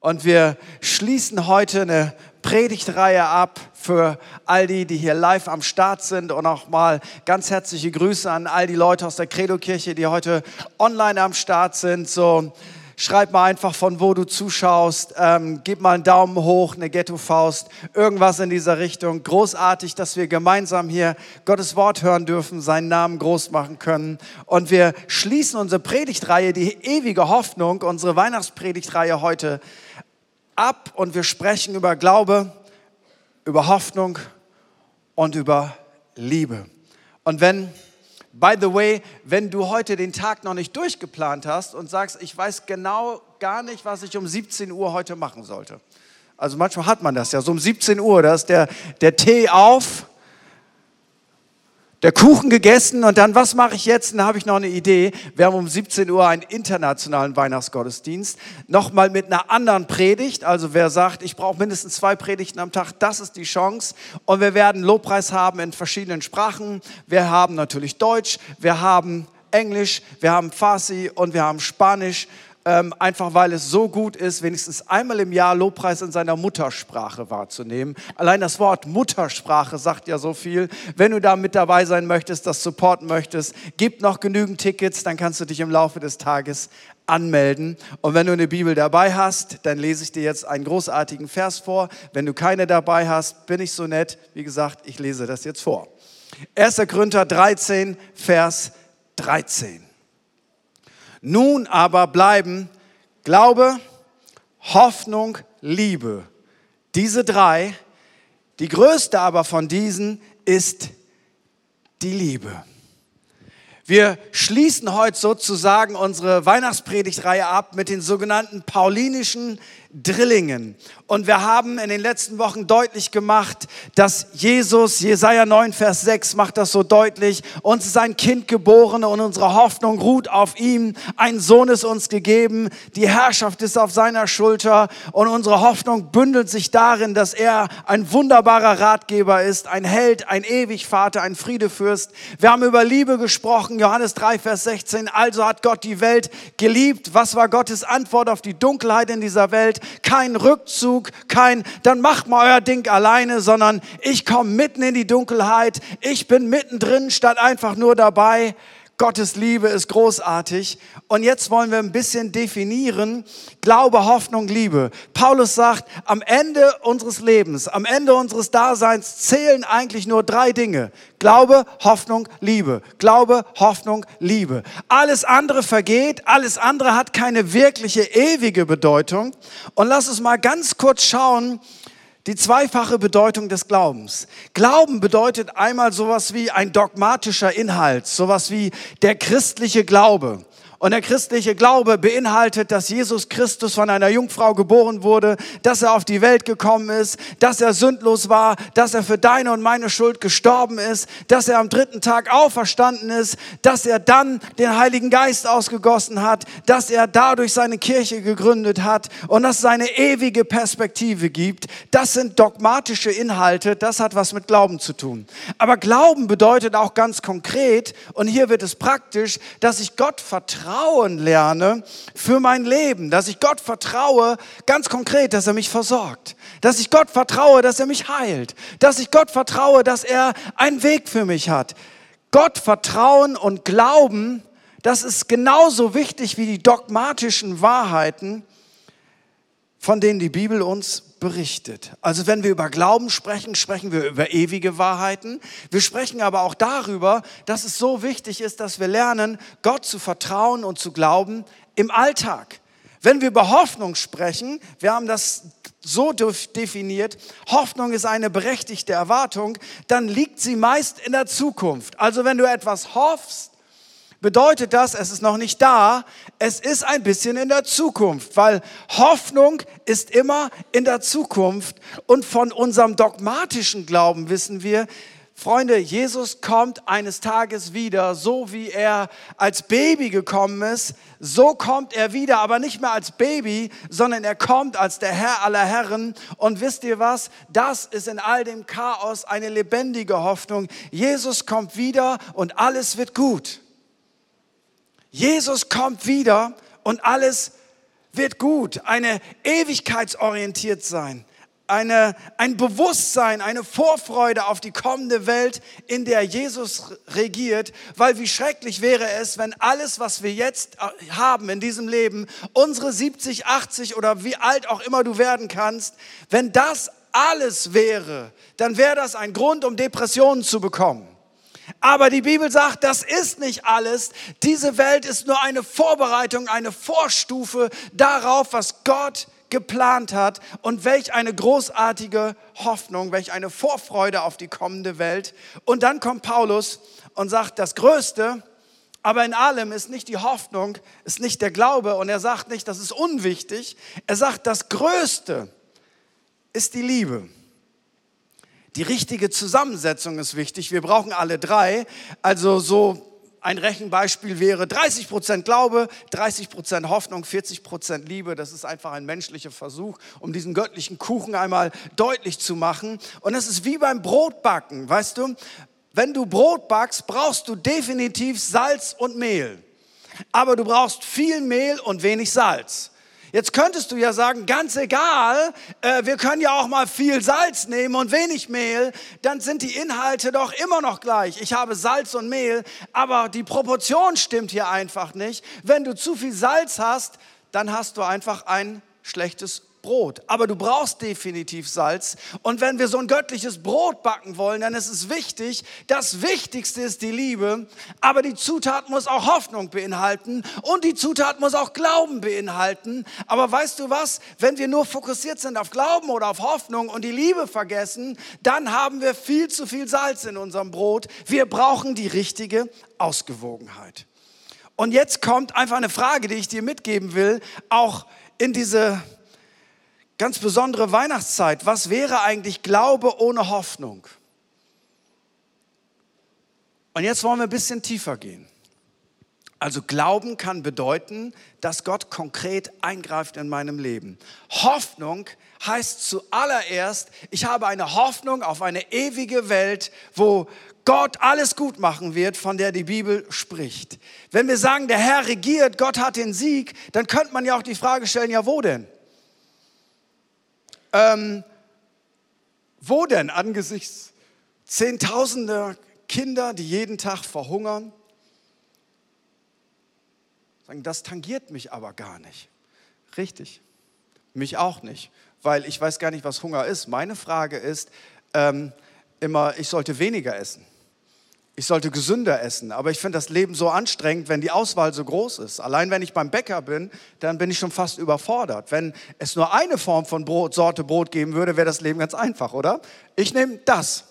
Und wir schließen heute eine Predigtreihe ab für all die, die hier live am Start sind und auch mal ganz herzliche Grüße an all die Leute aus der Credo-Kirche, die heute online am Start sind. So, schreib mal einfach von wo du zuschaust, ähm, gib mal einen Daumen hoch, eine Ghetto-Faust, irgendwas in dieser Richtung. Großartig, dass wir gemeinsam hier Gottes Wort hören dürfen, seinen Namen groß machen können. Und wir schließen unsere Predigtreihe, die ewige Hoffnung, unsere Weihnachtspredigtreihe heute ab und wir sprechen über Glaube, über Hoffnung und über Liebe. Und wenn By the way, wenn du heute den Tag noch nicht durchgeplant hast und sagst, ich weiß genau gar nicht, was ich um 17 Uhr heute machen sollte. Also manchmal hat man das ja, so um 17 Uhr, da ist der, der Tee auf, der Kuchen gegessen und dann, was mache ich jetzt? Dann habe ich noch eine Idee. Wir haben um 17 Uhr einen internationalen Weihnachtsgottesdienst. Nochmal mit einer anderen Predigt. Also wer sagt, ich brauche mindestens zwei Predigten am Tag, das ist die Chance. Und wir werden Lobpreis haben in verschiedenen Sprachen. Wir haben natürlich Deutsch, wir haben Englisch, wir haben Farsi und wir haben Spanisch ähm, einfach weil es so gut ist, wenigstens einmal im Jahr Lobpreis in seiner Muttersprache wahrzunehmen. Allein das Wort Muttersprache sagt ja so viel. Wenn du da mit dabei sein möchtest, das supporten möchtest, gib noch genügend Tickets, dann kannst du dich im Laufe des Tages anmelden. Und wenn du eine Bibel dabei hast, dann lese ich dir jetzt einen großartigen Vers vor. Wenn du keine dabei hast, bin ich so nett. Wie gesagt, ich lese das jetzt vor. 1. Korinther 13, Vers 13. Nun aber bleiben Glaube, Hoffnung, Liebe. Diese drei. Die größte aber von diesen ist die Liebe. Wir schließen heute sozusagen unsere Weihnachtspredigtreihe ab mit den sogenannten paulinischen Drillingen. Und wir haben in den letzten Wochen deutlich gemacht, dass Jesus, Jesaja 9, Vers 6 macht das so deutlich, uns ist ein Kind geboren und unsere Hoffnung ruht auf ihm. Ein Sohn ist uns gegeben, die Herrschaft ist auf seiner Schulter und unsere Hoffnung bündelt sich darin, dass er ein wunderbarer Ratgeber ist, ein Held, ein Ewigvater, ein Friedefürst. Wir haben über Liebe gesprochen, Johannes 3, Vers 16. Also hat Gott die Welt geliebt. Was war Gottes Antwort auf die Dunkelheit in dieser Welt? Kein Rückzug, kein, dann macht mal euer Ding alleine, sondern ich komme mitten in die Dunkelheit, ich bin mittendrin statt einfach nur dabei. Gottes Liebe ist großartig. Und jetzt wollen wir ein bisschen definieren, Glaube, Hoffnung, Liebe. Paulus sagt, am Ende unseres Lebens, am Ende unseres Daseins zählen eigentlich nur drei Dinge. Glaube, Hoffnung, Liebe. Glaube, Hoffnung, Liebe. Alles andere vergeht, alles andere hat keine wirkliche ewige Bedeutung. Und lass uns mal ganz kurz schauen, die zweifache Bedeutung des Glaubens. Glauben bedeutet einmal sowas wie ein dogmatischer Inhalt, sowas wie der christliche Glaube. Und der christliche Glaube beinhaltet, dass Jesus Christus von einer Jungfrau geboren wurde, dass er auf die Welt gekommen ist, dass er sündlos war, dass er für deine und meine Schuld gestorben ist, dass er am dritten Tag auferstanden ist, dass er dann den Heiligen Geist ausgegossen hat, dass er dadurch seine Kirche gegründet hat und dass es eine ewige Perspektive gibt. Das sind dogmatische Inhalte, das hat was mit Glauben zu tun. Aber Glauben bedeutet auch ganz konkret, und hier wird es praktisch, dass ich Gott vertraue Vertrauen lerne für mein Leben, dass ich Gott vertraue, ganz konkret, dass er mich versorgt, dass ich Gott vertraue, dass er mich heilt, dass ich Gott vertraue, dass er einen Weg für mich hat. Gott vertrauen und glauben, das ist genauso wichtig wie die dogmatischen Wahrheiten, von denen die Bibel uns berichtet. Also wenn wir über Glauben sprechen, sprechen wir über ewige Wahrheiten. Wir sprechen aber auch darüber, dass es so wichtig ist, dass wir lernen, Gott zu vertrauen und zu glauben im Alltag. Wenn wir über Hoffnung sprechen, wir haben das so definiert, Hoffnung ist eine berechtigte Erwartung, dann liegt sie meist in der Zukunft. Also wenn du etwas hoffst, bedeutet das, es ist noch nicht da, es ist ein bisschen in der Zukunft, weil Hoffnung ist immer in der Zukunft und von unserem dogmatischen Glauben wissen wir, Freunde, Jesus kommt eines Tages wieder, so wie er als Baby gekommen ist, so kommt er wieder, aber nicht mehr als Baby, sondern er kommt als der Herr aller Herren. Und wisst ihr was? Das ist in all dem Chaos eine lebendige Hoffnung. Jesus kommt wieder und alles wird gut. Jesus kommt wieder und alles wird gut, eine ewigkeitsorientiert sein, eine, ein Bewusstsein, eine Vorfreude auf die kommende Welt, in der Jesus regiert, weil wie schrecklich wäre es, wenn alles, was wir jetzt haben in diesem Leben, unsere 70, 80 oder wie alt auch immer du werden kannst, wenn das alles wäre, dann wäre das ein Grund, um Depressionen zu bekommen. Aber die Bibel sagt, das ist nicht alles. Diese Welt ist nur eine Vorbereitung, eine Vorstufe darauf, was Gott geplant hat und welch eine großartige Hoffnung, welch eine Vorfreude auf die kommende Welt. Und dann kommt Paulus und sagt, das Größte, aber in allem ist nicht die Hoffnung, ist nicht der Glaube und er sagt nicht, das ist unwichtig. Er sagt, das Größte ist die Liebe. Die richtige Zusammensetzung ist wichtig. Wir brauchen alle drei. Also so ein Rechenbeispiel wäre 30 Prozent Glaube, 30 Prozent Hoffnung, 40 Prozent Liebe. Das ist einfach ein menschlicher Versuch, um diesen göttlichen Kuchen einmal deutlich zu machen. Und es ist wie beim Brotbacken, weißt du? Wenn du Brot backst, brauchst du definitiv Salz und Mehl. Aber du brauchst viel Mehl und wenig Salz. Jetzt könntest du ja sagen, ganz egal, äh, wir können ja auch mal viel Salz nehmen und wenig Mehl, dann sind die Inhalte doch immer noch gleich. Ich habe Salz und Mehl, aber die Proportion stimmt hier einfach nicht. Wenn du zu viel Salz hast, dann hast du einfach ein schlechtes Brot. Aber du brauchst definitiv Salz. Und wenn wir so ein göttliches Brot backen wollen, dann ist es wichtig, das Wichtigste ist die Liebe, aber die Zutat muss auch Hoffnung beinhalten und die Zutat muss auch Glauben beinhalten. Aber weißt du was? Wenn wir nur fokussiert sind auf Glauben oder auf Hoffnung und die Liebe vergessen, dann haben wir viel zu viel Salz in unserem Brot. Wir brauchen die richtige Ausgewogenheit. Und jetzt kommt einfach eine Frage, die ich dir mitgeben will, auch in diese ganz besondere Weihnachtszeit. Was wäre eigentlich Glaube ohne Hoffnung? Und jetzt wollen wir ein bisschen tiefer gehen. Also Glauben kann bedeuten, dass Gott konkret eingreift in meinem Leben. Hoffnung heißt zuallererst, ich habe eine Hoffnung auf eine ewige Welt, wo Gott alles gut machen wird, von der die Bibel spricht. Wenn wir sagen, der Herr regiert, Gott hat den Sieg, dann könnte man ja auch die Frage stellen, ja wo denn? Ähm, wo denn angesichts Zehntausender Kinder, die jeden Tag verhungern? Sagen, das tangiert mich aber gar nicht. Richtig, mich auch nicht, weil ich weiß gar nicht, was Hunger ist. Meine Frage ist ähm, immer, ich sollte weniger essen ich sollte gesünder essen. Aber ich finde das Leben so anstrengend, wenn die Auswahl so groß ist. Allein wenn ich beim Bäcker bin, dann bin ich schon fast überfordert. Wenn es nur eine Form von Brot, Sorte Brot geben würde, wäre das Leben ganz einfach, oder? Ich nehme das.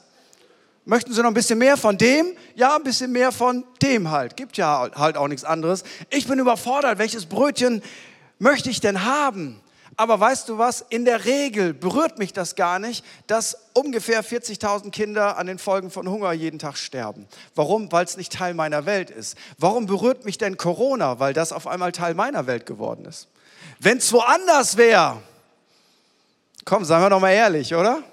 Möchten Sie noch ein bisschen mehr von dem? Ja, ein bisschen mehr von dem halt. Gibt ja halt auch nichts anderes. Ich bin überfordert. Welches Brötchen möchte ich denn haben? Aber weißt du was? In der Regel berührt mich das gar nicht, dass ungefähr 40.000 Kinder an den Folgen von Hunger jeden Tag sterben. Warum? Weil es nicht Teil meiner Welt ist. Warum berührt mich denn Corona? Weil das auf einmal Teil meiner Welt geworden ist. Wenn es woanders wäre, komm, seien wir doch mal ehrlich, oder?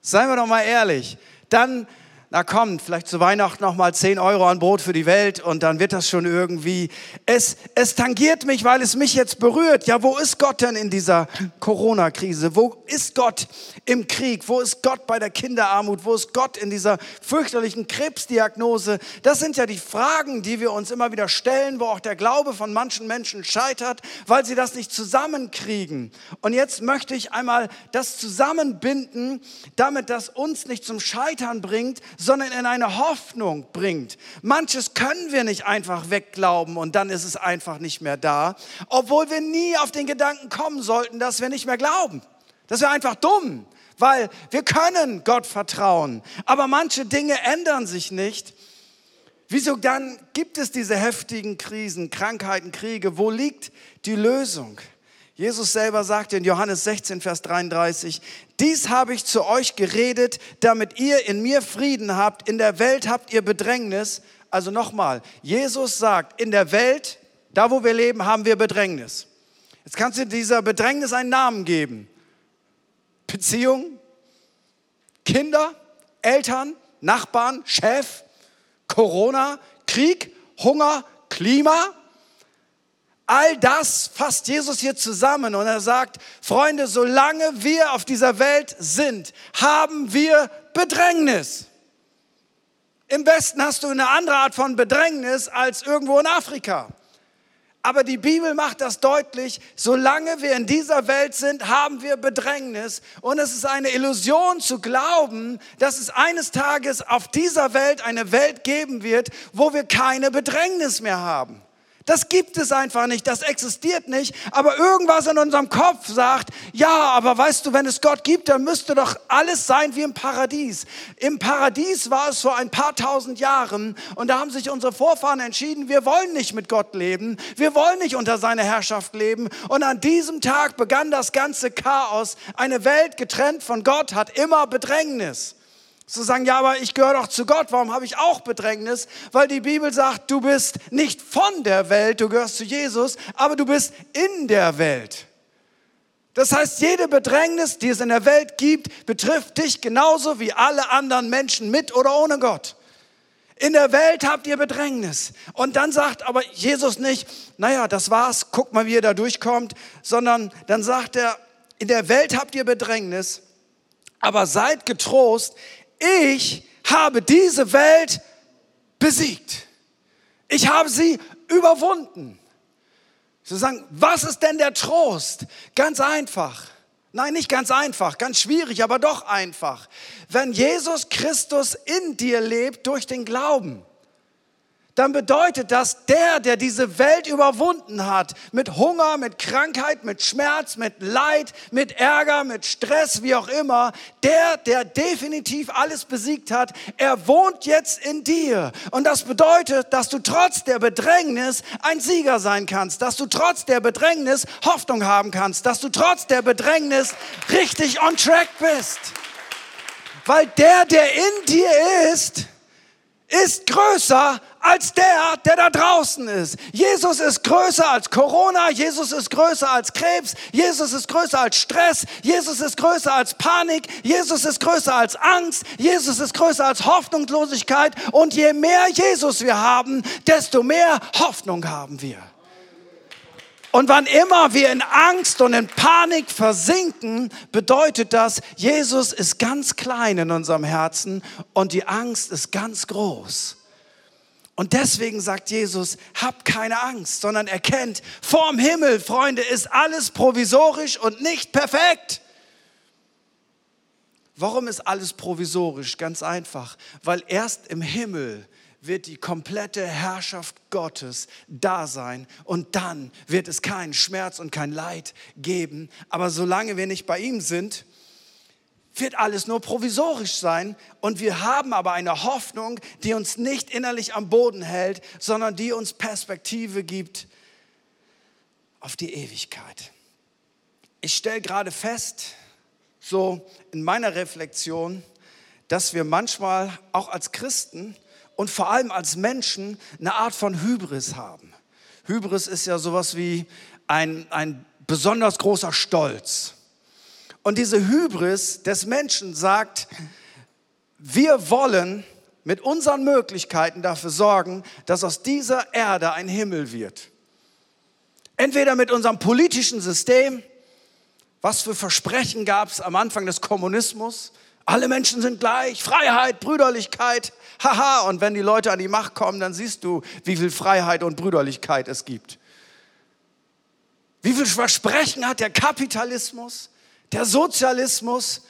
Seien wir doch mal ehrlich. Dann na komm, vielleicht zu Weihnachten noch mal 10 Euro an Brot für die Welt und dann wird das schon irgendwie. Es, es tangiert mich, weil es mich jetzt berührt. Ja, wo ist Gott denn in dieser Corona-Krise? Wo ist Gott im Krieg? Wo ist Gott bei der Kinderarmut? Wo ist Gott in dieser fürchterlichen Krebsdiagnose? Das sind ja die Fragen, die wir uns immer wieder stellen, wo auch der Glaube von manchen Menschen scheitert, weil sie das nicht zusammenkriegen. Und jetzt möchte ich einmal das zusammenbinden, damit das uns nicht zum Scheitern bringt, sondern in eine Hoffnung bringt. Manches können wir nicht einfach wegglauben und dann ist es einfach nicht mehr da, obwohl wir nie auf den Gedanken kommen sollten, dass wir nicht mehr glauben. Das wäre einfach dumm, weil wir können Gott vertrauen, aber manche Dinge ändern sich nicht. Wieso dann gibt es diese heftigen Krisen, Krankheiten, Kriege? Wo liegt die Lösung? Jesus selber sagte in Johannes 16, Vers 33, dies habe ich zu euch geredet, damit ihr in mir Frieden habt. In der Welt habt ihr Bedrängnis. Also nochmal, Jesus sagt, in der Welt, da wo wir leben, haben wir Bedrängnis. Jetzt kannst du dieser Bedrängnis einen Namen geben. Beziehung, Kinder, Eltern, Nachbarn, Chef, Corona, Krieg, Hunger, Klima. All das fasst Jesus hier zusammen und er sagt, Freunde, solange wir auf dieser Welt sind, haben wir Bedrängnis. Im Westen hast du eine andere Art von Bedrängnis als irgendwo in Afrika. Aber die Bibel macht das deutlich, solange wir in dieser Welt sind, haben wir Bedrängnis. Und es ist eine Illusion zu glauben, dass es eines Tages auf dieser Welt eine Welt geben wird, wo wir keine Bedrängnis mehr haben. Das gibt es einfach nicht, das existiert nicht. Aber irgendwas in unserem Kopf sagt, ja, aber weißt du, wenn es Gott gibt, dann müsste doch alles sein wie im Paradies. Im Paradies war es vor ein paar tausend Jahren und da haben sich unsere Vorfahren entschieden, wir wollen nicht mit Gott leben, wir wollen nicht unter seiner Herrschaft leben. Und an diesem Tag begann das ganze Chaos. Eine Welt getrennt von Gott hat immer Bedrängnis. Zu sagen, ja, aber ich gehöre doch zu Gott, warum habe ich auch Bedrängnis? Weil die Bibel sagt, du bist nicht von der Welt, du gehörst zu Jesus, aber du bist in der Welt. Das heißt, jede Bedrängnis, die es in der Welt gibt, betrifft dich genauso wie alle anderen Menschen mit oder ohne Gott. In der Welt habt ihr Bedrängnis. Und dann sagt aber Jesus nicht, naja, das war's, guck mal, wie ihr da durchkommt, sondern dann sagt er, in der Welt habt ihr Bedrängnis, aber seid getrost, ich habe diese Welt besiegt. Ich habe sie überwunden. Sie sagen, was ist denn der Trost? Ganz einfach. Nein, nicht ganz einfach, ganz schwierig, aber doch einfach. Wenn Jesus Christus in dir lebt durch den Glauben dann bedeutet das, der, der diese Welt überwunden hat, mit Hunger, mit Krankheit, mit Schmerz, mit Leid, mit Ärger, mit Stress, wie auch immer, der, der definitiv alles besiegt hat, er wohnt jetzt in dir. Und das bedeutet, dass du trotz der Bedrängnis ein Sieger sein kannst, dass du trotz der Bedrängnis Hoffnung haben kannst, dass du trotz der Bedrängnis richtig on track bist. Weil der, der in dir ist, ist größer als der, der da draußen ist. Jesus ist größer als Corona, Jesus ist größer als Krebs, Jesus ist größer als Stress, Jesus ist größer als Panik, Jesus ist größer als Angst, Jesus ist größer als Hoffnungslosigkeit. Und je mehr Jesus wir haben, desto mehr Hoffnung haben wir. Und wann immer wir in Angst und in Panik versinken, bedeutet das, Jesus ist ganz klein in unserem Herzen und die Angst ist ganz groß. Und deswegen sagt Jesus, habt keine Angst, sondern erkennt, vorm Himmel, Freunde, ist alles provisorisch und nicht perfekt. Warum ist alles provisorisch? Ganz einfach, weil erst im Himmel wird die komplette Herrschaft Gottes da sein und dann wird es keinen Schmerz und kein Leid geben. Aber solange wir nicht bei ihm sind, wird alles nur provisorisch sein und wir haben aber eine Hoffnung, die uns nicht innerlich am Boden hält, sondern die uns Perspektive gibt auf die Ewigkeit. Ich stelle gerade fest, so in meiner Reflexion, dass wir manchmal auch als Christen und vor allem als Menschen eine Art von Hybris haben. Hybris ist ja sowas wie ein, ein besonders großer Stolz. Und diese Hybris des Menschen sagt, wir wollen mit unseren Möglichkeiten dafür sorgen, dass aus dieser Erde ein Himmel wird. Entweder mit unserem politischen System, was für Versprechen gab es am Anfang des Kommunismus, alle Menschen sind gleich, Freiheit, Brüderlichkeit, haha. Und wenn die Leute an die Macht kommen, dann siehst du, wie viel Freiheit und Brüderlichkeit es gibt. Wie viel Versprechen hat der Kapitalismus, der Sozialismus,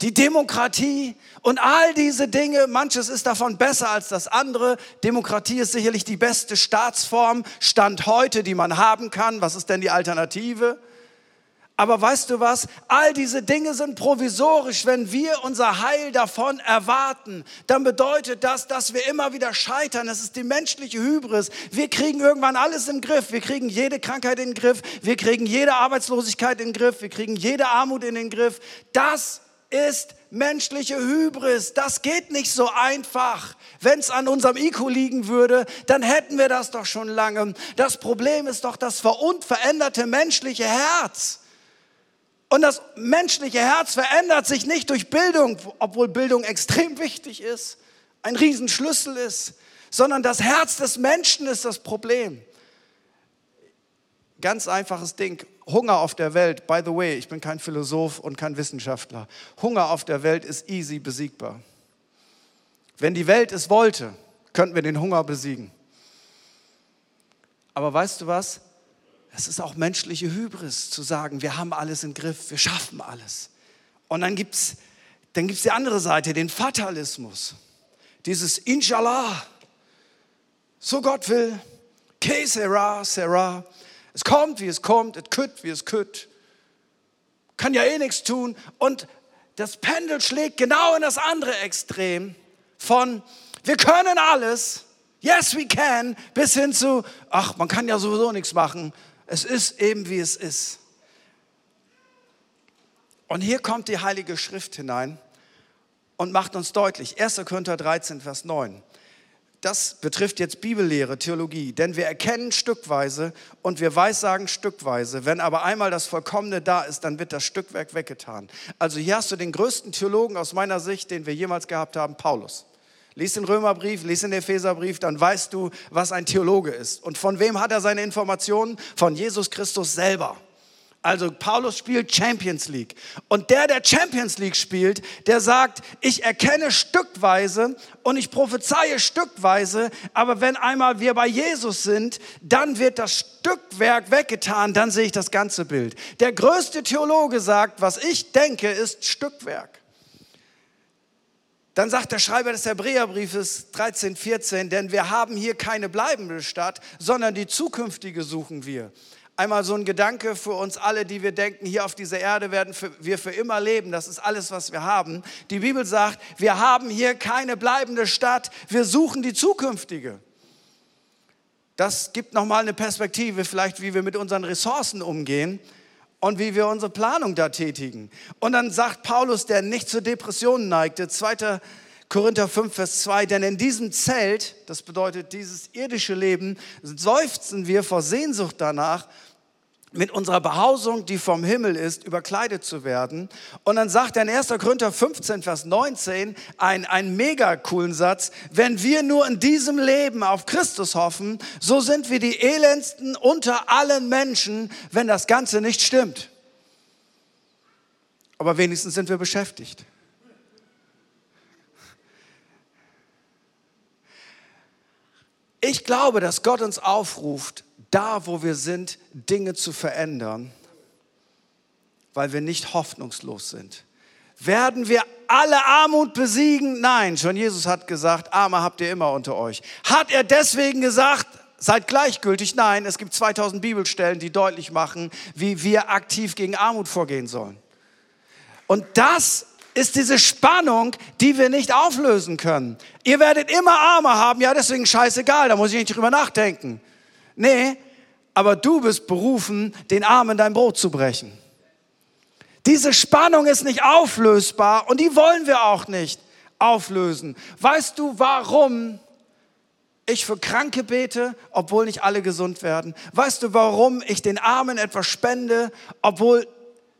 die Demokratie und all diese Dinge. Manches ist davon besser als das andere. Demokratie ist sicherlich die beste Staatsform, Stand heute, die man haben kann. Was ist denn die Alternative? Aber weißt du was? All diese Dinge sind provisorisch. Wenn wir unser Heil davon erwarten, dann bedeutet das, dass wir immer wieder scheitern. Das ist die menschliche Hybris. Wir kriegen irgendwann alles im Griff. Wir kriegen jede Krankheit in den Griff. Wir kriegen jede Arbeitslosigkeit in den Griff. Wir kriegen jede Armut in den Griff. Das ist menschliche Hybris. Das geht nicht so einfach. Wenn es an unserem IQ liegen würde, dann hätten wir das doch schon lange. Das Problem ist doch das verunveränderte menschliche Herz. Und das menschliche Herz verändert sich nicht durch Bildung, obwohl Bildung extrem wichtig ist, ein Riesenschlüssel ist, sondern das Herz des Menschen ist das Problem. Ganz einfaches Ding. Hunger auf der Welt, by the way, ich bin kein Philosoph und kein Wissenschaftler. Hunger auf der Welt ist easy besiegbar. Wenn die Welt es wollte, könnten wir den Hunger besiegen. Aber weißt du was? Es ist auch menschliche Hybris zu sagen, wir haben alles im Griff, wir schaffen alles. Und dann gibt es dann gibt's die andere Seite, den Fatalismus. Dieses Inshallah, so Gott will, que sera, sera. Es kommt, wie es kommt, es kütt, wie es kütt. Kann ja eh nichts tun. Und das Pendel schlägt genau in das andere Extrem von wir können alles, yes we can, bis hin zu, ach, man kann ja sowieso nichts machen. Es ist eben, wie es ist. Und hier kommt die Heilige Schrift hinein und macht uns deutlich, 1. Korinther 13, Vers 9. Das betrifft jetzt Bibellehre, Theologie, denn wir erkennen stückweise und wir weissagen stückweise. Wenn aber einmal das Vollkommene da ist, dann wird das Stückwerk weggetan. Also hier hast du den größten Theologen aus meiner Sicht, den wir jemals gehabt haben, Paulus. Lies den Römerbrief, lies den Epheserbrief, dann weißt du, was ein Theologe ist. Und von wem hat er seine Informationen? Von Jesus Christus selber. Also Paulus spielt Champions League. Und der, der Champions League spielt, der sagt, ich erkenne stückweise und ich prophezeie stückweise, aber wenn einmal wir bei Jesus sind, dann wird das Stückwerk weggetan, dann sehe ich das ganze Bild. Der größte Theologe sagt, was ich denke, ist Stückwerk. Dann sagt der Schreiber des Hebräerbriefes 13, 14, denn wir haben hier keine bleibende Stadt, sondern die zukünftige suchen wir. Einmal so ein Gedanke für uns alle, die wir denken, hier auf dieser Erde werden wir für immer leben. Das ist alles, was wir haben. Die Bibel sagt, wir haben hier keine bleibende Stadt. Wir suchen die zukünftige. Das gibt nochmal eine Perspektive, vielleicht wie wir mit unseren Ressourcen umgehen und wie wir unsere Planung da tätigen. Und dann sagt Paulus, der nicht zu Depressionen neigte, 2. Korinther 5, Vers 2, denn in diesem Zelt, das bedeutet dieses irdische Leben, seufzen wir vor Sehnsucht danach, mit unserer Behausung, die vom Himmel ist, überkleidet zu werden. Und dann sagt er in 1. Korinther 15, Vers 19 einen, einen mega coolen Satz. Wenn wir nur in diesem Leben auf Christus hoffen, so sind wir die elendsten unter allen Menschen, wenn das Ganze nicht stimmt. Aber wenigstens sind wir beschäftigt. Ich glaube, dass Gott uns aufruft, da, wo wir sind, Dinge zu verändern, weil wir nicht hoffnungslos sind. Werden wir alle Armut besiegen? Nein, schon Jesus hat gesagt, Arme habt ihr immer unter euch. Hat er deswegen gesagt, seid gleichgültig? Nein, es gibt 2000 Bibelstellen, die deutlich machen, wie wir aktiv gegen Armut vorgehen sollen. Und das ist diese Spannung, die wir nicht auflösen können. Ihr werdet immer Arme haben, ja, deswegen scheißegal, da muss ich nicht drüber nachdenken. Nee, aber du bist berufen, den Armen dein Brot zu brechen. Diese Spannung ist nicht auflösbar und die wollen wir auch nicht auflösen. Weißt du, warum ich für Kranke bete, obwohl nicht alle gesund werden? Weißt du, warum ich den Armen etwas spende, obwohl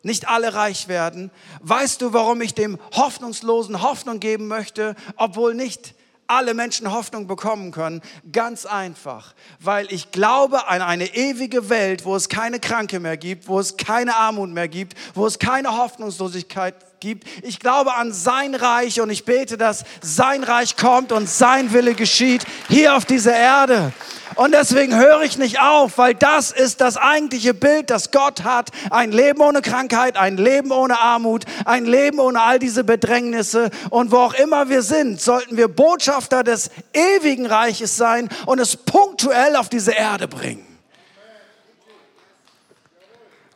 nicht alle reich werden? Weißt du, warum ich dem Hoffnungslosen Hoffnung geben möchte, obwohl nicht alle Menschen Hoffnung bekommen können? Ganz einfach, weil ich glaube an eine ewige Welt, wo es keine Kranke mehr gibt, wo es keine Armut mehr gibt, wo es keine Hoffnungslosigkeit gibt. Ich glaube an sein Reich und ich bete, dass sein Reich kommt und sein Wille geschieht hier auf dieser Erde. Und deswegen höre ich nicht auf, weil das ist das eigentliche Bild, das Gott hat. Ein Leben ohne Krankheit, ein Leben ohne Armut, ein Leben ohne all diese Bedrängnisse. Und wo auch immer wir sind, sollten wir Botschafter des ewigen Reiches sein und es punktuell auf diese Erde bringen.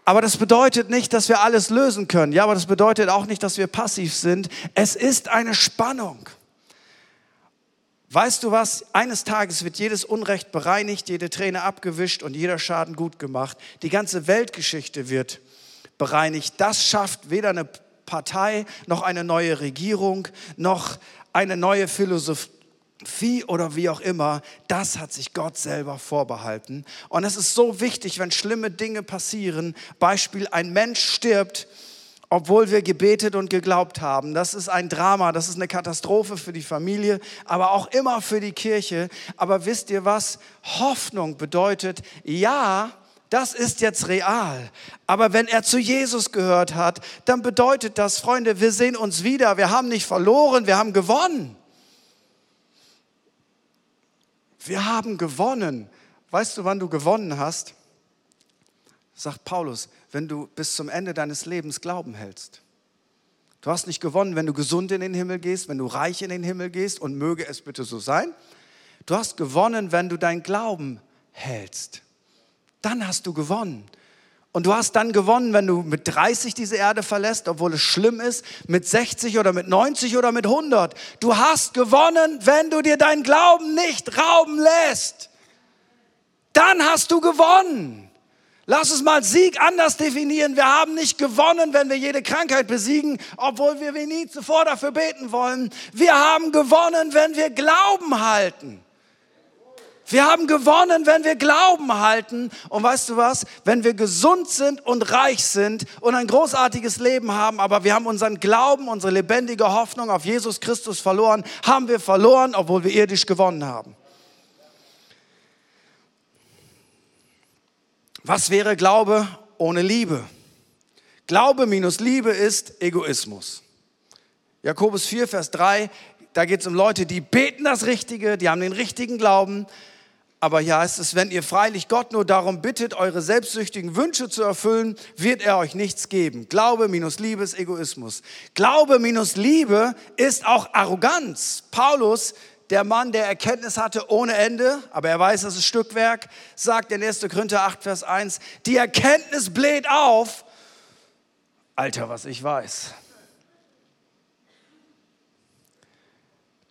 Aber das bedeutet nicht, dass wir alles lösen können. Ja, aber das bedeutet auch nicht, dass wir passiv sind. Es ist eine Spannung. Weißt du was? Eines Tages wird jedes Unrecht bereinigt, jede Träne abgewischt und jeder Schaden gut gemacht. Die ganze Weltgeschichte wird bereinigt. Das schafft weder eine Partei noch eine neue Regierung noch eine neue Philosophie oder wie auch immer, das hat sich Gott selber vorbehalten. Und es ist so wichtig, wenn schlimme Dinge passieren. Beispiel, ein Mensch stirbt obwohl wir gebetet und geglaubt haben. Das ist ein Drama, das ist eine Katastrophe für die Familie, aber auch immer für die Kirche. Aber wisst ihr was? Hoffnung bedeutet, ja, das ist jetzt real. Aber wenn er zu Jesus gehört hat, dann bedeutet das, Freunde, wir sehen uns wieder. Wir haben nicht verloren, wir haben gewonnen. Wir haben gewonnen. Weißt du, wann du gewonnen hast? Sagt Paulus, wenn du bis zum Ende deines Lebens Glauben hältst. Du hast nicht gewonnen, wenn du gesund in den Himmel gehst, wenn du reich in den Himmel gehst und möge es bitte so sein. Du hast gewonnen, wenn du deinen Glauben hältst. Dann hast du gewonnen. Und du hast dann gewonnen, wenn du mit 30 diese Erde verlässt, obwohl es schlimm ist, mit 60 oder mit 90 oder mit 100. Du hast gewonnen, wenn du dir deinen Glauben nicht rauben lässt. Dann hast du gewonnen. Lass uns mal Sieg anders definieren. Wir haben nicht gewonnen, wenn wir jede Krankheit besiegen, obwohl wir wie nie zuvor dafür beten wollen. Wir haben gewonnen, wenn wir Glauben halten. Wir haben gewonnen, wenn wir Glauben halten. Und weißt du was? Wenn wir gesund sind und reich sind und ein großartiges Leben haben, aber wir haben unseren Glauben, unsere lebendige Hoffnung auf Jesus Christus verloren, haben wir verloren, obwohl wir irdisch gewonnen haben. Was wäre Glaube ohne Liebe? Glaube minus Liebe ist Egoismus. Jakobus 4, Vers 3, da geht es um Leute, die beten das Richtige, die haben den richtigen Glauben. Aber hier heißt es, wenn ihr freilich Gott nur darum bittet, eure selbstsüchtigen Wünsche zu erfüllen, wird er euch nichts geben. Glaube minus Liebe ist Egoismus. Glaube minus Liebe ist auch Arroganz. Paulus der Mann, der Erkenntnis hatte ohne Ende, aber er weiß, das ist Stückwerk, sagt in 1. Korinther 8, Vers 1, die Erkenntnis bläht auf. Alter, was ich weiß.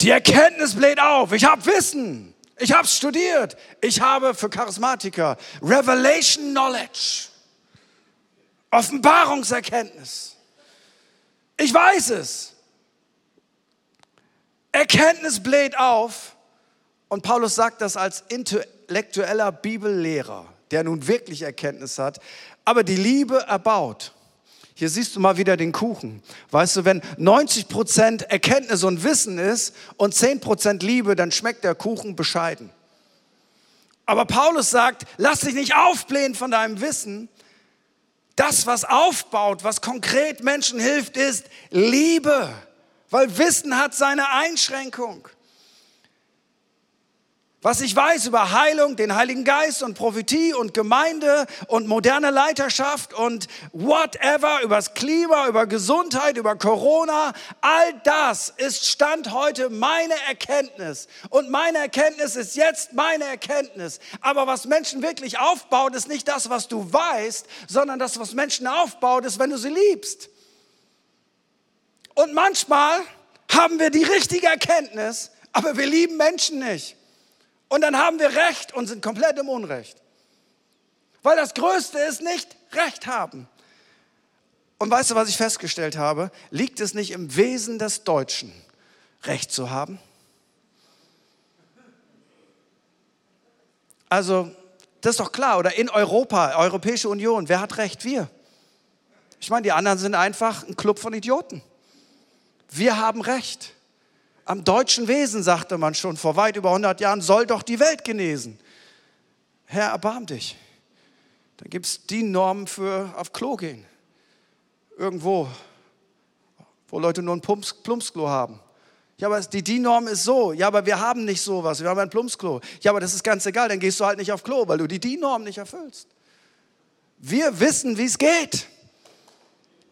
Die Erkenntnis bläht auf. Ich habe Wissen. Ich habe studiert. Ich habe für Charismatiker Revelation Knowledge. Offenbarungserkenntnis. Ich weiß es. Erkenntnis bläht auf. Und Paulus sagt das als intellektueller Bibellehrer, der nun wirklich Erkenntnis hat. Aber die Liebe erbaut. Hier siehst du mal wieder den Kuchen. Weißt du, wenn 90 Prozent Erkenntnis und Wissen ist und 10 Prozent Liebe, dann schmeckt der Kuchen bescheiden. Aber Paulus sagt, lass dich nicht aufblähen von deinem Wissen. Das, was aufbaut, was konkret Menschen hilft, ist Liebe weil Wissen hat seine Einschränkung. Was ich weiß über Heilung, den Heiligen Geist und Prophetie und Gemeinde und moderne Leiterschaft und whatever, über das Klima, über Gesundheit, über Corona, all das ist Stand heute meine Erkenntnis. Und meine Erkenntnis ist jetzt meine Erkenntnis. Aber was Menschen wirklich aufbaut, ist nicht das, was du weißt, sondern das, was Menschen aufbaut, ist, wenn du sie liebst. Und manchmal haben wir die richtige Erkenntnis, aber wir lieben Menschen nicht. Und dann haben wir Recht und sind komplett im Unrecht. Weil das Größte ist nicht Recht haben. Und weißt du, was ich festgestellt habe? Liegt es nicht im Wesen des Deutschen, Recht zu haben? Also, das ist doch klar. Oder in Europa, Europäische Union, wer hat Recht? Wir. Ich meine, die anderen sind einfach ein Club von Idioten. Wir haben Recht. Am deutschen Wesen, sagte man schon vor weit über 100 Jahren, soll doch die Welt genesen. Herr, erbarm dich. Dann gibt es die Normen für auf Klo gehen. Irgendwo, wo Leute nur ein Plumps, Plumpsklo haben. Ja, aber die DIN-Norm ist so. Ja, aber wir haben nicht sowas. Wir haben ein Plumpsklo. Ja, aber das ist ganz egal. Dann gehst du halt nicht auf Klo, weil du die DIN-Norm nicht erfüllst. Wir wissen, wie es geht.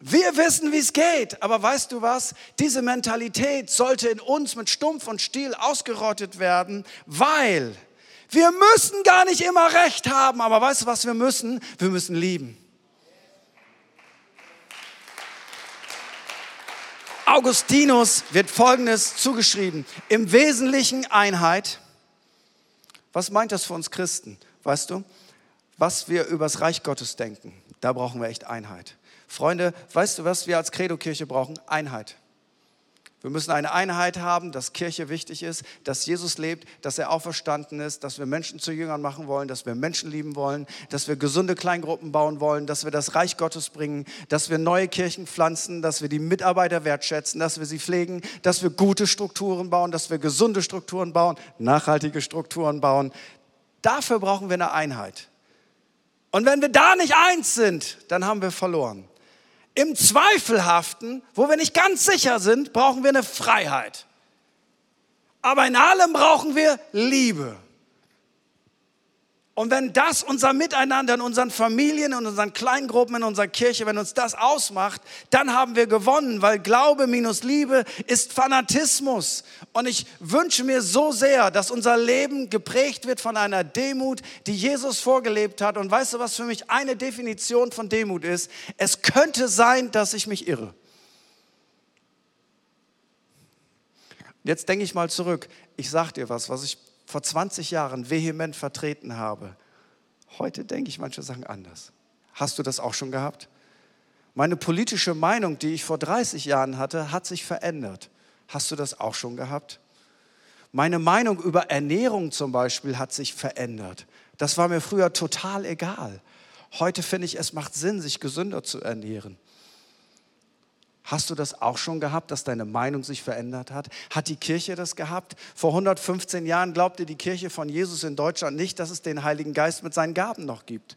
Wir wissen, wie es geht, aber weißt du was? Diese Mentalität sollte in uns mit Stumpf und Stiel ausgerottet werden, weil wir müssen gar nicht immer recht haben, aber weißt du, was wir müssen? Wir müssen lieben. Augustinus wird Folgendes zugeschrieben. Im Wesentlichen Einheit. Was meint das für uns Christen? Weißt du, was wir über das Reich Gottes denken, da brauchen wir echt Einheit. Freunde, weißt du, was wir als Credo-Kirche brauchen? Einheit. Wir müssen eine Einheit haben, dass Kirche wichtig ist, dass Jesus lebt, dass er auferstanden ist, dass wir Menschen zu Jüngern machen wollen, dass wir Menschen lieben wollen, dass wir gesunde Kleingruppen bauen wollen, dass wir das Reich Gottes bringen, dass wir neue Kirchen pflanzen, dass wir die Mitarbeiter wertschätzen, dass wir sie pflegen, dass wir gute Strukturen bauen, dass wir gesunde Strukturen bauen, nachhaltige Strukturen bauen. Dafür brauchen wir eine Einheit. Und wenn wir da nicht eins sind, dann haben wir verloren. Im Zweifelhaften, wo wir nicht ganz sicher sind, brauchen wir eine Freiheit. Aber in allem brauchen wir Liebe. Und wenn das unser Miteinander in unseren Familien, in unseren Kleingruppen, in unserer Kirche, wenn uns das ausmacht, dann haben wir gewonnen, weil Glaube minus Liebe ist Fanatismus. Und ich wünsche mir so sehr, dass unser Leben geprägt wird von einer Demut, die Jesus vorgelebt hat. Und weißt du, was für mich eine Definition von Demut ist? Es könnte sein, dass ich mich irre. Jetzt denke ich mal zurück. Ich sage dir was, was ich vor 20 Jahren vehement vertreten habe. Heute denke ich manche Sachen anders. Hast du das auch schon gehabt? Meine politische Meinung, die ich vor 30 Jahren hatte, hat sich verändert. Hast du das auch schon gehabt? Meine Meinung über Ernährung zum Beispiel hat sich verändert. Das war mir früher total egal. Heute finde ich, es macht Sinn, sich gesünder zu ernähren. Hast du das auch schon gehabt, dass deine Meinung sich verändert hat? Hat die Kirche das gehabt? Vor 115 Jahren glaubte die Kirche von Jesus in Deutschland nicht, dass es den Heiligen Geist mit seinen Gaben noch gibt.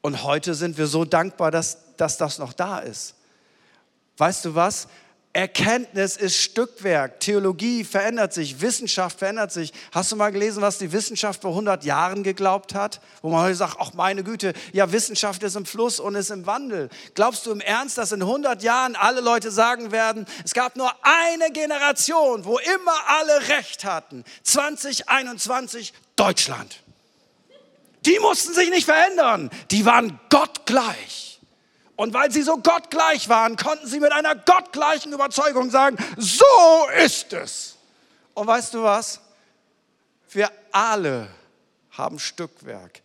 Und heute sind wir so dankbar, dass, dass das noch da ist. Weißt du was? Erkenntnis ist Stückwerk, Theologie verändert sich, Wissenschaft verändert sich. Hast du mal gelesen, was die Wissenschaft vor 100 Jahren geglaubt hat? Wo man heute sagt, ach meine Güte, ja Wissenschaft ist im Fluss und ist im Wandel. Glaubst du im Ernst, dass in 100 Jahren alle Leute sagen werden, es gab nur eine Generation, wo immer alle Recht hatten? 2021 Deutschland. Die mussten sich nicht verändern, die waren gottgleich. Und weil sie so gottgleich waren, konnten sie mit einer gottgleichen Überzeugung sagen, so ist es. Und weißt du was? Wir alle haben Stückwerk.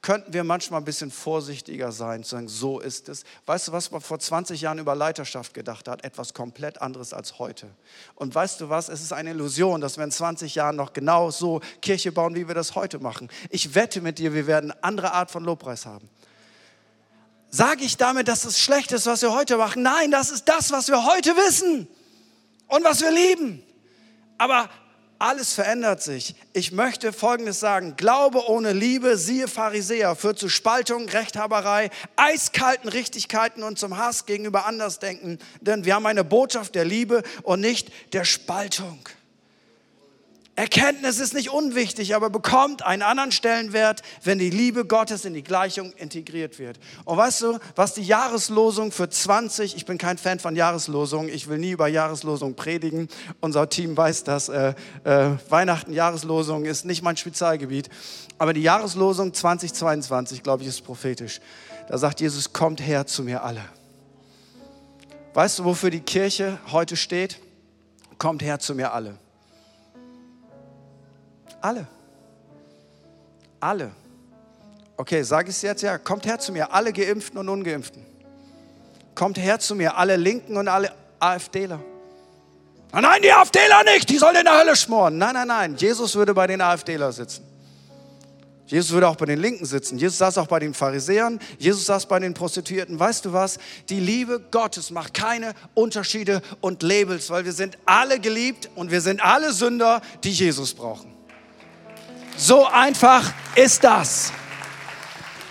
Könnten wir manchmal ein bisschen vorsichtiger sein, zu sagen, so ist es. Weißt du, was man vor 20 Jahren über Leiterschaft gedacht hat? Etwas komplett anderes als heute. Und weißt du was? Es ist eine Illusion, dass wir in 20 Jahren noch genau so Kirche bauen, wie wir das heute machen. Ich wette mit dir, wir werden eine andere Art von Lobpreis haben. Sage ich damit, dass es schlecht ist, was wir heute machen? Nein, das ist das, was wir heute wissen und was wir lieben. Aber alles verändert sich. Ich möchte Folgendes sagen. Glaube ohne Liebe, siehe Pharisäer, führt zu Spaltung, Rechthaberei, eiskalten Richtigkeiten und zum Hass gegenüber Andersdenken. Denn wir haben eine Botschaft der Liebe und nicht der Spaltung. Erkenntnis ist nicht unwichtig, aber bekommt einen anderen Stellenwert, wenn die Liebe Gottes in die Gleichung integriert wird. Und weißt du, was die Jahreslosung für 20, ich bin kein Fan von Jahreslosungen, ich will nie über Jahreslosungen predigen. Unser Team weiß das. Äh, äh, Weihnachten, Jahreslosung ist nicht mein Spezialgebiet. Aber die Jahreslosung 2022, glaube ich, ist prophetisch. Da sagt Jesus, kommt her zu mir alle. Weißt du, wofür die Kirche heute steht? Kommt her zu mir alle. Alle. Alle. Okay, sage ich es jetzt ja. Kommt her zu mir, alle Geimpften und Ungeimpften. Kommt her zu mir, alle Linken und alle AfDler. Nein, die AfDler nicht, die sollen in der Hölle schmoren. Nein, nein, nein. Jesus würde bei den AfDler sitzen. Jesus würde auch bei den Linken sitzen. Jesus saß auch bei den Pharisäern. Jesus saß bei den Prostituierten. Weißt du was? Die Liebe Gottes macht keine Unterschiede und Labels, weil wir sind alle geliebt und wir sind alle Sünder, die Jesus brauchen. So einfach ist das.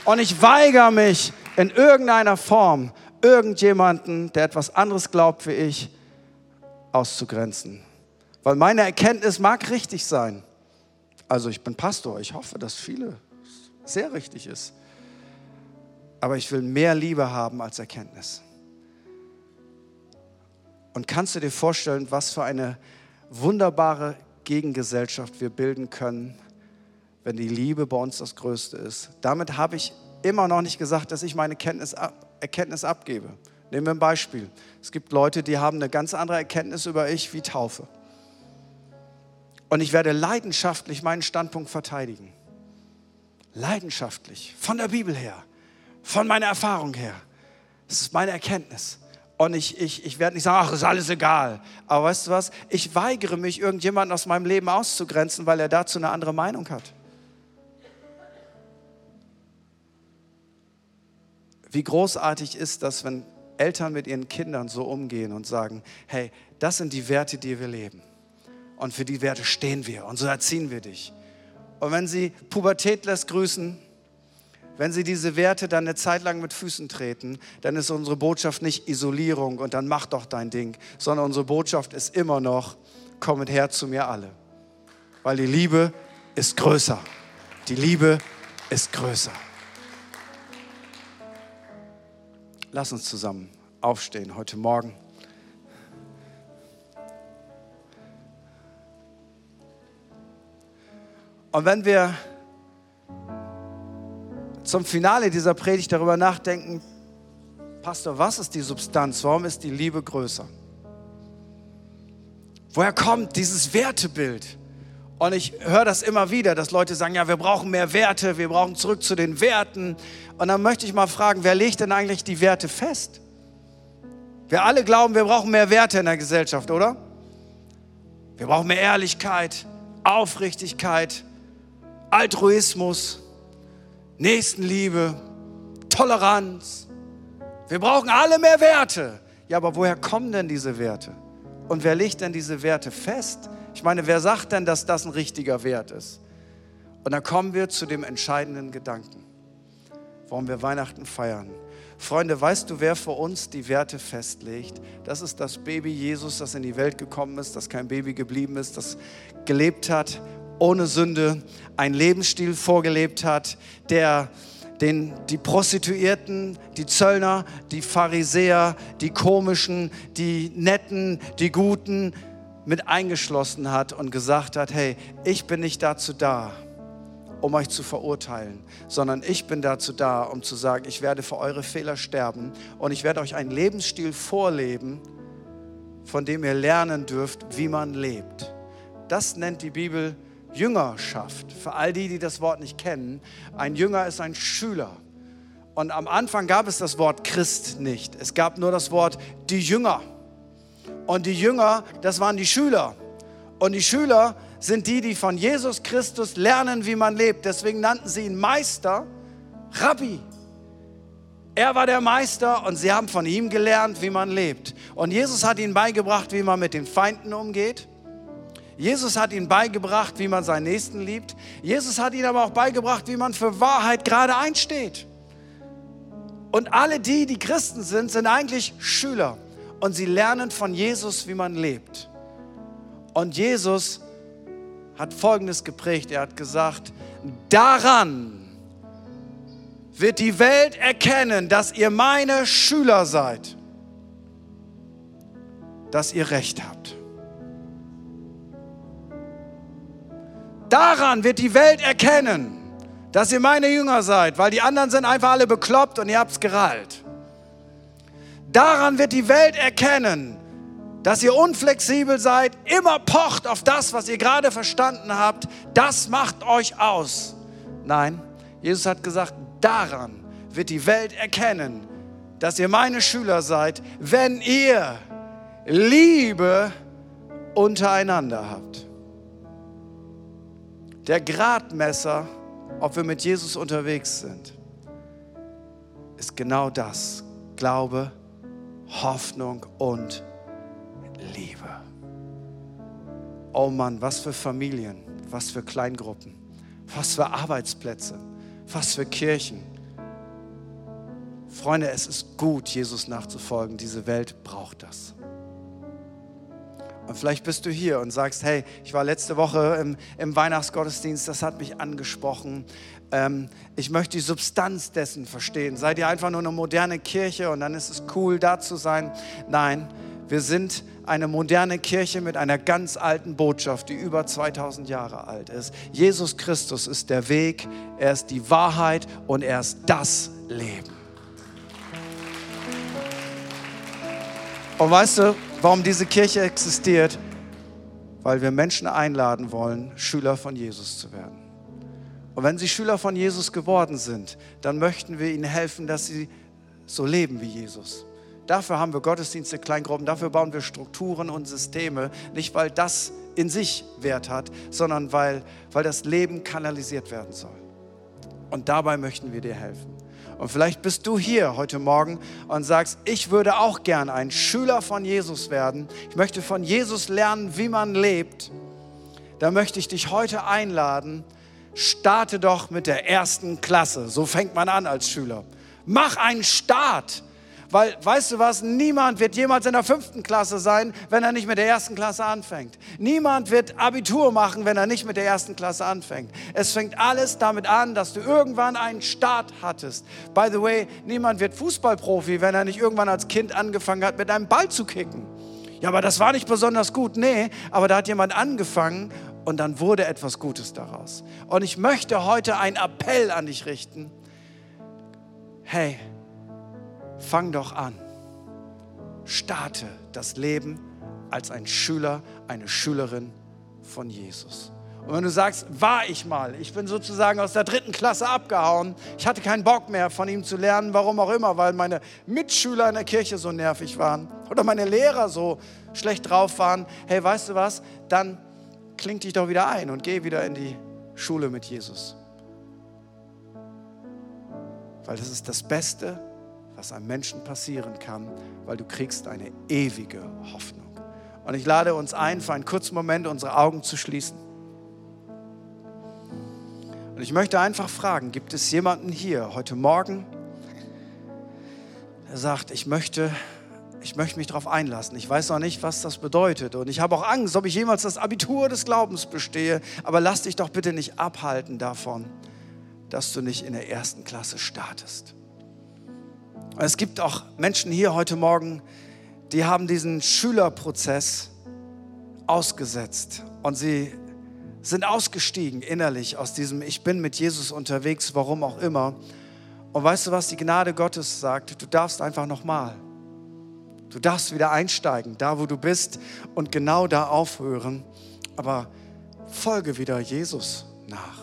Und ich weigere mich in irgendeiner Form, irgendjemanden, der etwas anderes glaubt wie ich, auszugrenzen. Weil meine Erkenntnis mag richtig sein. Also ich bin Pastor, ich hoffe, dass viele sehr richtig ist. Aber ich will mehr Liebe haben als Erkenntnis. Und kannst du dir vorstellen, was für eine wunderbare Gegengesellschaft wir bilden können, wenn die Liebe bei uns das Größte ist. Damit habe ich immer noch nicht gesagt, dass ich meine Kenntnis, Erkenntnis abgebe. Nehmen wir ein Beispiel. Es gibt Leute, die haben eine ganz andere Erkenntnis über ich wie Taufe. Und ich werde leidenschaftlich meinen Standpunkt verteidigen. Leidenschaftlich, von der Bibel her, von meiner Erfahrung her. Das ist meine Erkenntnis. Und ich, ich, ich werde nicht sagen, ach, ist alles egal. Aber weißt du was? Ich weigere mich, irgendjemanden aus meinem Leben auszugrenzen, weil er dazu eine andere Meinung hat. Wie großartig ist das, wenn Eltern mit ihren Kindern so umgehen und sagen, hey, das sind die Werte, die wir leben. Und für die Werte stehen wir und so erziehen wir dich. Und wenn sie Pubertät lässt grüßen, wenn sie diese Werte dann eine Zeit lang mit Füßen treten, dann ist unsere Botschaft nicht Isolierung und dann mach doch dein Ding, sondern unsere Botschaft ist immer noch, kommet her zu mir alle. Weil die Liebe ist größer. Die Liebe ist größer. Lass uns zusammen aufstehen heute Morgen. Und wenn wir zum Finale dieser Predigt darüber nachdenken, Pastor, was ist die Substanz? Warum ist die Liebe größer? Woher kommt dieses Wertebild? Und ich höre das immer wieder, dass Leute sagen, ja, wir brauchen mehr Werte, wir brauchen zurück zu den Werten. Und dann möchte ich mal fragen, wer legt denn eigentlich die Werte fest? Wir alle glauben, wir brauchen mehr Werte in der Gesellschaft, oder? Wir brauchen mehr Ehrlichkeit, Aufrichtigkeit, Altruismus, Nächstenliebe, Toleranz. Wir brauchen alle mehr Werte. Ja, aber woher kommen denn diese Werte? Und wer legt denn diese Werte fest? Ich meine, wer sagt denn, dass das ein richtiger Wert ist? Und dann kommen wir zu dem entscheidenden Gedanken, warum wir Weihnachten feiern. Freunde, weißt du, wer für uns die Werte festlegt? Das ist das Baby Jesus, das in die Welt gekommen ist, das kein Baby geblieben ist, das gelebt hat ohne Sünde, einen Lebensstil vorgelebt hat, der den, die Prostituierten, die Zöllner, die Pharisäer, die komischen, die netten, die guten mit eingeschlossen hat und gesagt hat, hey, ich bin nicht dazu da, um euch zu verurteilen, sondern ich bin dazu da, um zu sagen, ich werde für eure Fehler sterben und ich werde euch einen Lebensstil vorleben, von dem ihr lernen dürft, wie man lebt. Das nennt die Bibel Jüngerschaft. Für all die, die das Wort nicht kennen, ein Jünger ist ein Schüler. Und am Anfang gab es das Wort Christ nicht. Es gab nur das Wort die Jünger. Und die Jünger, das waren die Schüler. Und die Schüler sind die, die von Jesus Christus lernen, wie man lebt. Deswegen nannten sie ihn Meister, Rabbi. Er war der Meister und sie haben von ihm gelernt, wie man lebt. Und Jesus hat ihnen beigebracht, wie man mit den Feinden umgeht. Jesus hat ihnen beigebracht, wie man seinen Nächsten liebt. Jesus hat ihnen aber auch beigebracht, wie man für Wahrheit gerade einsteht. Und alle die, die Christen sind, sind eigentlich Schüler. Und sie lernen von Jesus, wie man lebt. Und Jesus hat Folgendes geprägt. Er hat gesagt, daran wird die Welt erkennen, dass ihr meine Schüler seid, dass ihr Recht habt. Daran wird die Welt erkennen, dass ihr meine Jünger seid, weil die anderen sind einfach alle bekloppt und ihr habt es gerallt. Daran wird die Welt erkennen, dass ihr unflexibel seid, immer pocht auf das, was ihr gerade verstanden habt. Das macht euch aus. Nein, Jesus hat gesagt, daran wird die Welt erkennen, dass ihr meine Schüler seid, wenn ihr Liebe untereinander habt. Der Gradmesser, ob wir mit Jesus unterwegs sind, ist genau das. Glaube, Hoffnung und Liebe. Oh Mann, was für Familien, was für Kleingruppen, was für Arbeitsplätze, was für Kirchen. Freunde, es ist gut, Jesus nachzufolgen. Diese Welt braucht das. Und vielleicht bist du hier und sagst, hey, ich war letzte Woche im, im Weihnachtsgottesdienst, das hat mich angesprochen. Ähm, ich möchte die Substanz dessen verstehen. Seid ihr einfach nur eine moderne Kirche und dann ist es cool, da zu sein? Nein, wir sind eine moderne Kirche mit einer ganz alten Botschaft, die über 2000 Jahre alt ist. Jesus Christus ist der Weg, er ist die Wahrheit und er ist das Leben. Und weißt du, warum diese Kirche existiert? Weil wir Menschen einladen wollen, Schüler von Jesus zu werden. Und wenn sie Schüler von Jesus geworden sind, dann möchten wir ihnen helfen, dass sie so leben wie Jesus. Dafür haben wir Gottesdienste, Kleingruppen, dafür bauen wir Strukturen und Systeme. Nicht, weil das in sich Wert hat, sondern weil, weil das Leben kanalisiert werden soll. Und dabei möchten wir dir helfen. Und vielleicht bist du hier heute Morgen und sagst, ich würde auch gern ein Schüler von Jesus werden. Ich möchte von Jesus lernen, wie man lebt. Da möchte ich dich heute einladen, starte doch mit der ersten Klasse. So fängt man an als Schüler. Mach einen Start. Weil, weißt du was, niemand wird jemals in der fünften Klasse sein, wenn er nicht mit der ersten Klasse anfängt. Niemand wird Abitur machen, wenn er nicht mit der ersten Klasse anfängt. Es fängt alles damit an, dass du irgendwann einen Start hattest. By the way, niemand wird Fußballprofi, wenn er nicht irgendwann als Kind angefangen hat, mit einem Ball zu kicken. Ja, aber das war nicht besonders gut. Nee, aber da hat jemand angefangen und dann wurde etwas Gutes daraus. Und ich möchte heute einen Appell an dich richten. Hey, fang doch an. Starte das Leben als ein Schüler, eine Schülerin von Jesus. Und wenn du sagst, war ich mal, ich bin sozusagen aus der dritten Klasse abgehauen, ich hatte keinen Bock mehr von ihm zu lernen, warum auch immer, weil meine Mitschüler in der Kirche so nervig waren oder meine Lehrer so schlecht drauf waren, hey, weißt du was, dann kling dich doch wieder ein und geh wieder in die Schule mit Jesus. Weil das ist das Beste, was einem Menschen passieren kann, weil du kriegst eine ewige Hoffnung. Und ich lade uns ein, für einen kurzen Moment unsere Augen zu schließen. Und ich möchte einfach fragen, gibt es jemanden hier heute Morgen, der sagt, ich möchte, ich möchte mich darauf einlassen. Ich weiß noch nicht, was das bedeutet. Und ich habe auch Angst, ob ich jemals das Abitur des Glaubens bestehe. Aber lass dich doch bitte nicht abhalten davon, dass du nicht in der ersten Klasse startest. Es gibt auch Menschen hier heute Morgen, die haben diesen Schülerprozess ausgesetzt und sie sind ausgestiegen innerlich aus diesem Ich bin mit Jesus unterwegs, warum auch immer. Und weißt du, was die Gnade Gottes sagt? Du darfst einfach nochmal. Du darfst wieder einsteigen, da wo du bist und genau da aufhören. Aber folge wieder Jesus nach.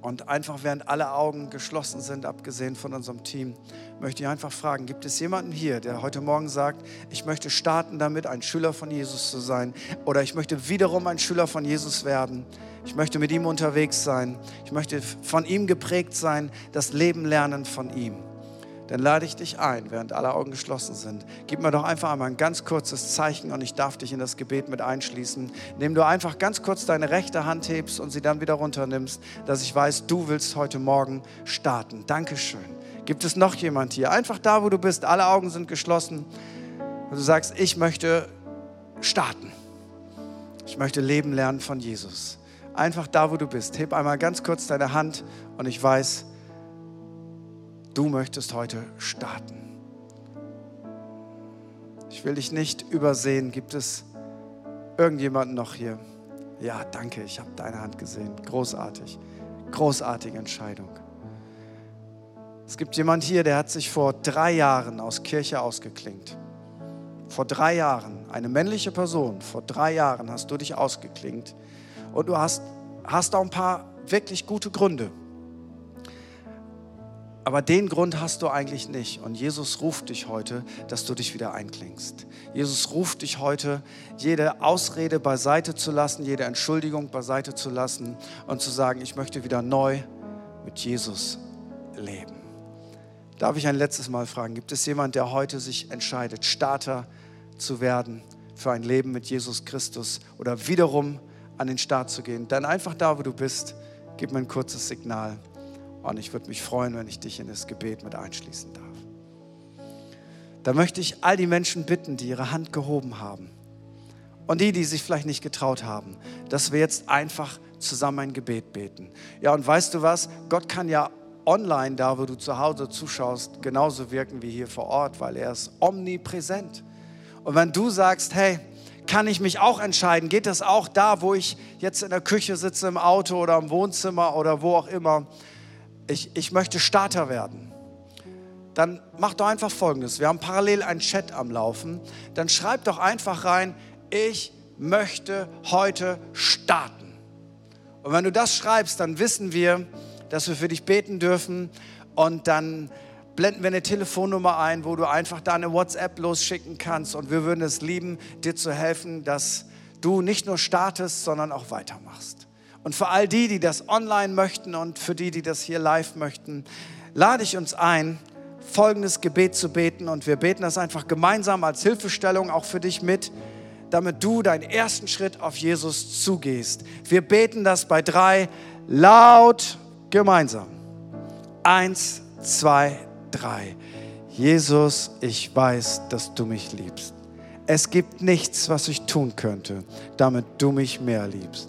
Und einfach während alle Augen geschlossen sind, abgesehen von unserem Team, möchte ich einfach fragen, gibt es jemanden hier, der heute Morgen sagt, ich möchte starten damit, ein Schüler von Jesus zu sein oder ich möchte wiederum ein Schüler von Jesus werden. Ich möchte mit ihm unterwegs sein. Ich möchte von ihm geprägt sein, das Leben lernen von ihm dann lade ich dich ein, während alle Augen geschlossen sind. Gib mir doch einfach einmal ein ganz kurzes Zeichen und ich darf dich in das Gebet mit einschließen, indem du einfach ganz kurz deine rechte Hand hebst und sie dann wieder runternimmst, dass ich weiß, du willst heute Morgen starten. Dankeschön. Gibt es noch jemand hier? Einfach da, wo du bist, alle Augen sind geschlossen und du sagst, ich möchte starten. Ich möchte leben lernen von Jesus. Einfach da, wo du bist. Heb einmal ganz kurz deine Hand und ich weiß, du möchtest heute starten. Ich will dich nicht übersehen. Gibt es irgendjemanden noch hier? Ja, danke, ich habe deine Hand gesehen. Großartig. Großartige Entscheidung. Es gibt jemand hier, der hat sich vor drei Jahren aus Kirche ausgeklingt. Vor drei Jahren, eine männliche Person, vor drei Jahren hast du dich ausgeklingt und du hast, hast auch ein paar wirklich gute Gründe. Aber den Grund hast du eigentlich nicht. Und Jesus ruft dich heute, dass du dich wieder einklingst. Jesus ruft dich heute, jede Ausrede beiseite zu lassen, jede Entschuldigung beiseite zu lassen und zu sagen, ich möchte wieder neu mit Jesus leben. Darf ich ein letztes Mal fragen, gibt es jemand, der heute sich entscheidet, Starter zu werden für ein Leben mit Jesus Christus oder wiederum an den Start zu gehen? Dann einfach da, wo du bist, gib mir ein kurzes Signal. Und ich würde mich freuen, wenn ich dich in das Gebet mit einschließen darf. Da möchte ich all die Menschen bitten, die ihre Hand gehoben haben und die, die sich vielleicht nicht getraut haben, dass wir jetzt einfach zusammen ein Gebet beten. Ja, und weißt du was? Gott kann ja online, da wo du zu Hause zuschaust, genauso wirken wie hier vor Ort, weil er ist omnipräsent. Und wenn du sagst, hey, kann ich mich auch entscheiden, geht das auch da, wo ich jetzt in der Küche sitze, im Auto oder im Wohnzimmer oder wo auch immer, ich, ich möchte Starter werden, dann mach doch einfach Folgendes. Wir haben parallel einen Chat am Laufen. Dann schreib doch einfach rein, ich möchte heute starten. Und wenn du das schreibst, dann wissen wir, dass wir für dich beten dürfen und dann blenden wir eine Telefonnummer ein, wo du einfach da eine WhatsApp losschicken kannst und wir würden es lieben, dir zu helfen, dass du nicht nur startest, sondern auch weitermachst. Und für all die, die das online möchten und für die, die das hier live möchten, lade ich uns ein, folgendes Gebet zu beten. Und wir beten das einfach gemeinsam als Hilfestellung auch für dich mit, damit du deinen ersten Schritt auf Jesus zugehst. Wir beten das bei drei Laut gemeinsam. Eins, zwei, drei. Jesus, ich weiß, dass du mich liebst. Es gibt nichts, was ich tun könnte, damit du mich mehr liebst.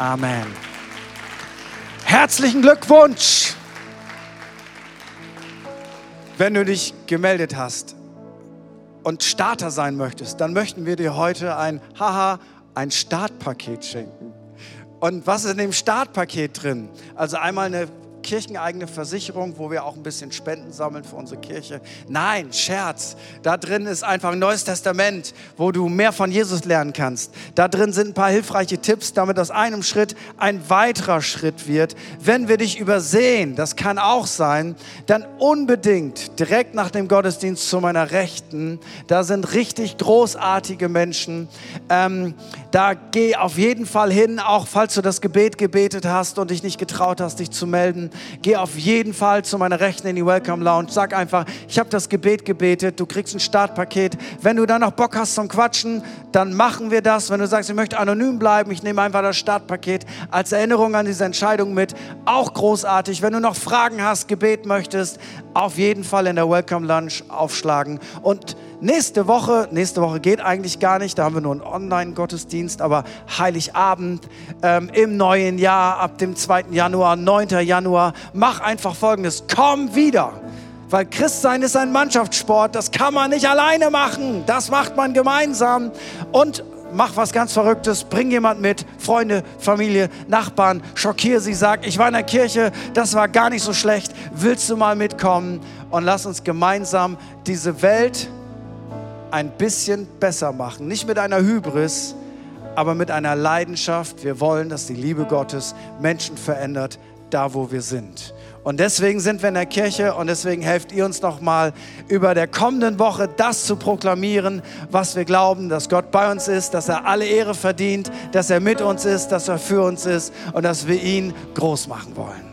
Amen. Herzlichen Glückwunsch! Wenn du dich gemeldet hast und Starter sein möchtest, dann möchten wir dir heute ein Haha, ein Startpaket schenken. Und was ist in dem Startpaket drin? Also einmal eine kircheneigene Versicherung, wo wir auch ein bisschen Spenden sammeln für unsere Kirche. Nein, Scherz. Da drin ist einfach ein neues Testament, wo du mehr von Jesus lernen kannst. Da drin sind ein paar hilfreiche Tipps, damit aus einem Schritt ein weiterer Schritt wird. Wenn wir dich übersehen, das kann auch sein, dann unbedingt direkt nach dem Gottesdienst zu meiner Rechten. Da sind richtig großartige Menschen. Ähm, da geh auf jeden Fall hin, auch falls du das Gebet gebetet hast und dich nicht getraut hast, dich zu melden. Geh auf jeden Fall zu meiner Rechten in die Welcome Lounge. Sag einfach, ich habe das Gebet gebetet, du kriegst ein Startpaket. Wenn du dann noch Bock hast zum Quatschen, dann machen wir das. Wenn du sagst, ich möchte anonym bleiben, ich nehme einfach das Startpaket als Erinnerung an diese Entscheidung mit. Auch großartig. Wenn du noch Fragen hast, Gebet möchtest, auf jeden Fall in der Welcome Lunch aufschlagen. Und Nächste Woche, nächste Woche geht eigentlich gar nicht, da haben wir nur einen Online-Gottesdienst, aber Heiligabend ähm, im neuen Jahr, ab dem 2. Januar, 9. Januar, mach einfach Folgendes, komm wieder. Weil Christsein ist ein Mannschaftssport, das kann man nicht alleine machen, das macht man gemeinsam. Und mach was ganz Verrücktes, bring jemand mit, Freunde, Familie, Nachbarn, schockier sie, sag, ich war in der Kirche, das war gar nicht so schlecht, willst du mal mitkommen? Und lass uns gemeinsam diese Welt ein bisschen besser machen. Nicht mit einer Hybris, aber mit einer Leidenschaft. Wir wollen, dass die Liebe Gottes Menschen verändert, da wo wir sind. Und deswegen sind wir in der Kirche und deswegen helft ihr uns nochmal über der kommenden Woche das zu proklamieren, was wir glauben, dass Gott bei uns ist, dass er alle Ehre verdient, dass er mit uns ist, dass er für uns ist und dass wir ihn groß machen wollen.